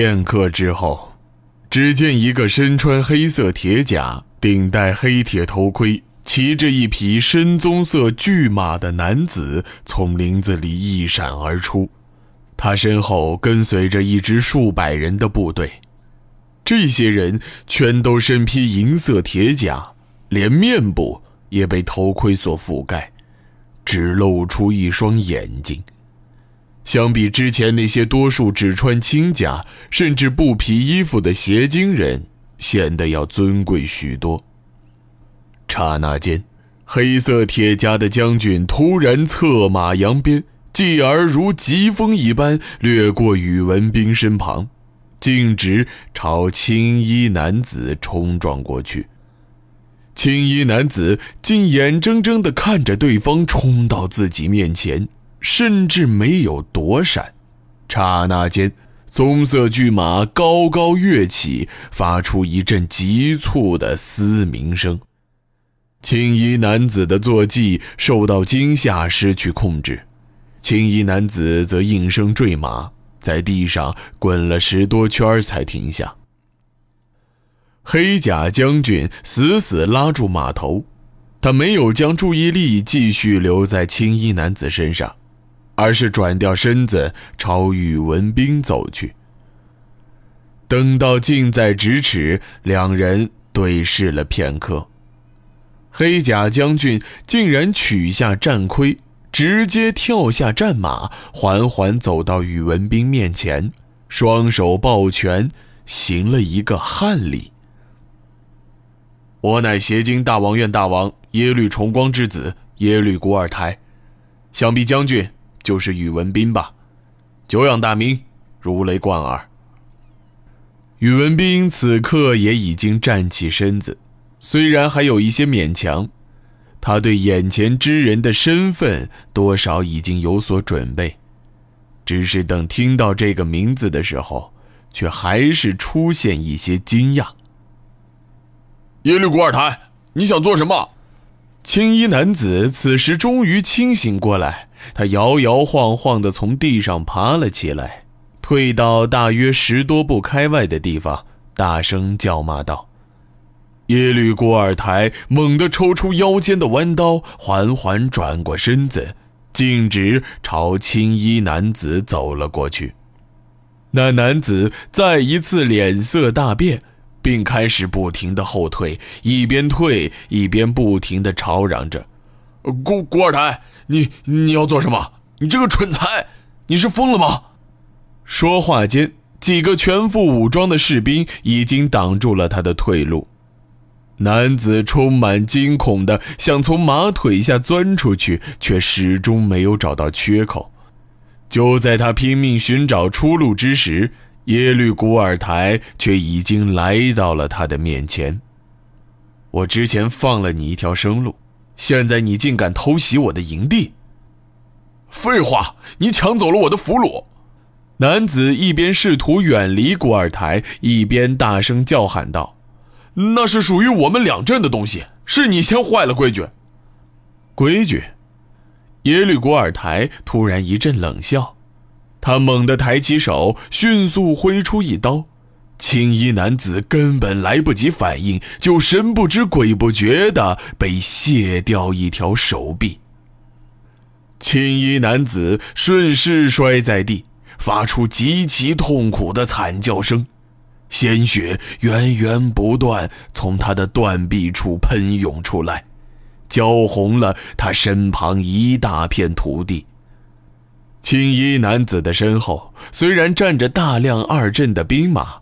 片刻之后，只见一个身穿黑色铁甲、顶戴黑铁头盔、骑着一匹深棕色巨马的男子从林子里一闪而出，他身后跟随着一支数百人的部队。这些人全都身披银色铁甲，连面部也被头盔所覆盖，只露出一双眼睛。相比之前那些多数只穿轻甲甚至布皮衣服的邪精人，显得要尊贵许多。刹那间，黑色铁甲的将军突然策马扬鞭，继而如疾风一般掠过宇文兵身旁。径直朝青衣男子冲撞过去，青衣男子竟眼睁睁地看着对方冲到自己面前，甚至没有躲闪。刹那间，棕色巨马高高跃起，发出一阵急促的嘶鸣声。青衣男子的坐骑受到惊吓，失去控制，青衣男子则应声坠马。在地上滚了十多圈才停下。黑甲将军死死拉住马头，他没有将注意力继续留在青衣男子身上，而是转掉身子朝宇文斌走去。等到近在咫尺，两人对视了片刻，黑甲将军竟然取下战盔。直接跳下战马，缓缓走到宇文斌面前，双手抱拳，行了一个汉礼。我乃邪经大王院大王耶律重光之子耶律古尔台，想必将军就是宇文斌吧？久仰大名，如雷贯耳。宇文斌此刻也已经站起身子，虽然还有一些勉强。他对眼前之人的身份多少已经有所准备，只是等听到这个名字的时候，却还是出现一些惊讶。耶律古尔台，你想做什么？青衣男子此时终于清醒过来，他摇摇晃晃地从地上爬了起来，退到大约十多步开外的地方，大声叫骂道。耶律古尔台猛地抽出腰间的弯刀，缓缓转过身子，径直朝青衣男子走了过去。那男子再一次脸色大变，并开始不停的后退，一边退一边不停的吵嚷着：“古古尔台，你你要做什么？你这个蠢材，你是疯了吗？”说话间，几个全副武装的士兵已经挡住了他的退路。男子充满惊恐的想从马腿下钻出去，却始终没有找到缺口。就在他拼命寻找出路之时，耶律古尔台却已经来到了他的面前。我之前放了你一条生路，现在你竟敢偷袭我的营地！废话，你抢走了我的俘虏！男子一边试图远离古尔台，一边大声叫喊道。那是属于我们两镇的东西，是你先坏了规矩。规矩？耶律古尔台突然一阵冷笑，他猛地抬起手，迅速挥出一刀。青衣男子根本来不及反应，就神不知鬼不觉的被卸掉一条手臂。青衣男子顺势摔在地，发出极其痛苦的惨叫声。鲜血源源不断从他的断臂处喷涌出来，浇红了他身旁一大片土地。青衣男子的身后虽然站着大量二阵的兵马，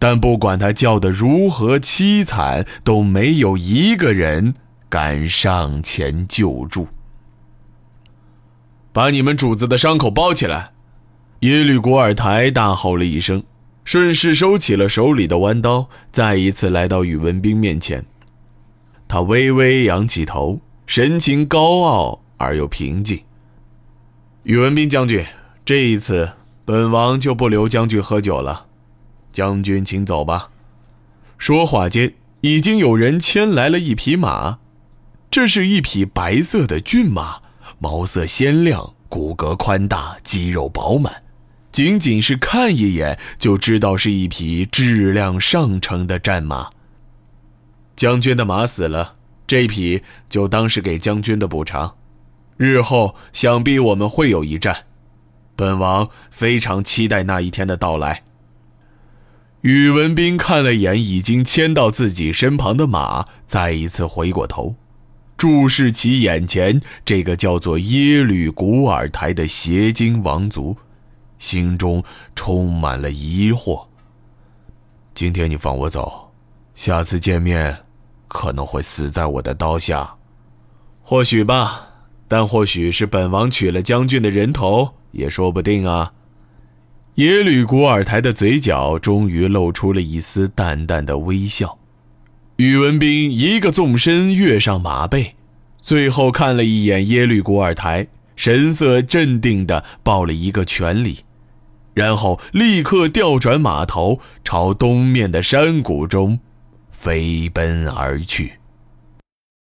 但不管他叫得如何凄惨，都没有一个人敢上前救助。把你们主子的伤口包起来！耶律古尔台大吼了一声。顺势收起了手里的弯刀，再一次来到宇文斌面前。他微微仰起头，神情高傲而又平静。宇文斌将军，这一次本王就不留将军喝酒了，将军请走吧。说话间，已经有人牵来了一匹马，这是一匹白色的骏马，毛色鲜亮，骨骼宽大，肌肉饱满。仅仅是看一眼就知道是一匹质量上乘的战马。将军的马死了，这匹就当是给将军的补偿。日后想必我们会有一战，本王非常期待那一天的到来。宇文斌看了眼已经牵到自己身旁的马，再一次回过头，注视起眼前这个叫做耶律古尔台的邪精王族，心中充满了疑惑。今天你放我走，下次见面可能会死在我的刀下，或许吧。但或许是本王取了将军的人头，也说不定啊。耶律古尔台的嘴角终于露出了一丝淡淡的微笑。宇文斌一个纵身跃上马背，最后看了一眼耶律古尔台，神色镇定地抱了一个拳礼，然后立刻调转马头，朝东面的山谷中飞奔而去。